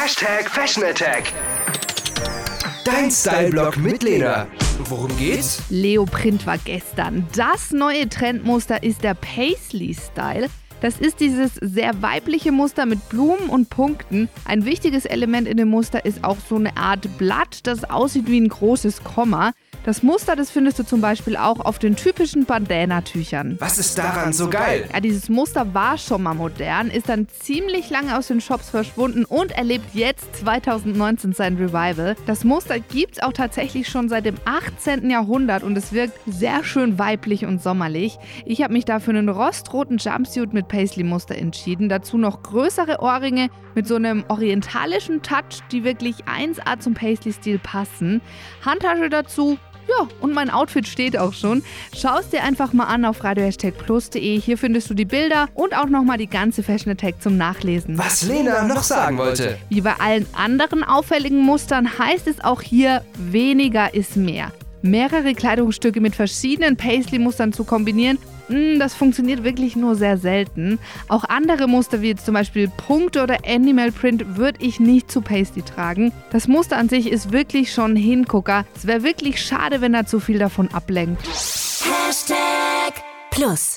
Hashtag Fashion Attack. Dein Style-Blog mit Lena. Worum geht's? Leoprint war gestern. Das neue Trendmuster ist der Paisley-Style. Das ist dieses sehr weibliche Muster mit Blumen und Punkten. Ein wichtiges Element in dem Muster ist auch so eine Art Blatt, das aussieht wie ein großes Komma. Das Muster, das findest du zum Beispiel auch auf den typischen Bandana-Tüchern. Was ist daran so geil? Ja, dieses Muster war schon mal modern, ist dann ziemlich lange aus den Shops verschwunden und erlebt jetzt 2019 sein Revival. Das Muster gibt es auch tatsächlich schon seit dem 18. Jahrhundert und es wirkt sehr schön weiblich und sommerlich. Ich habe mich dafür einen rostroten Jumpsuit mit Paisley-Muster entschieden. Dazu noch größere Ohrringe mit so einem orientalischen Touch, die wirklich 1A zum Paisley-Stil passen. Handtasche dazu, ja, und mein Outfit steht auch schon. Schau es dir einfach mal an auf radio-plus.de. Hier findest du die Bilder und auch nochmal die ganze Fashion Attack zum Nachlesen. Was Lena noch sagen wollte. Wie bei allen anderen auffälligen Mustern heißt es auch hier, weniger ist mehr. Mehrere Kleidungsstücke mit verschiedenen Paisley-Mustern zu kombinieren das funktioniert wirklich nur sehr selten. Auch andere Muster wie zum Beispiel Punkte oder Animal Print würde ich nicht zu Pasty tragen. Das Muster an sich ist wirklich schon Hingucker. Es wäre wirklich schade, wenn er zu viel davon ablenkt. Hashtag Plus.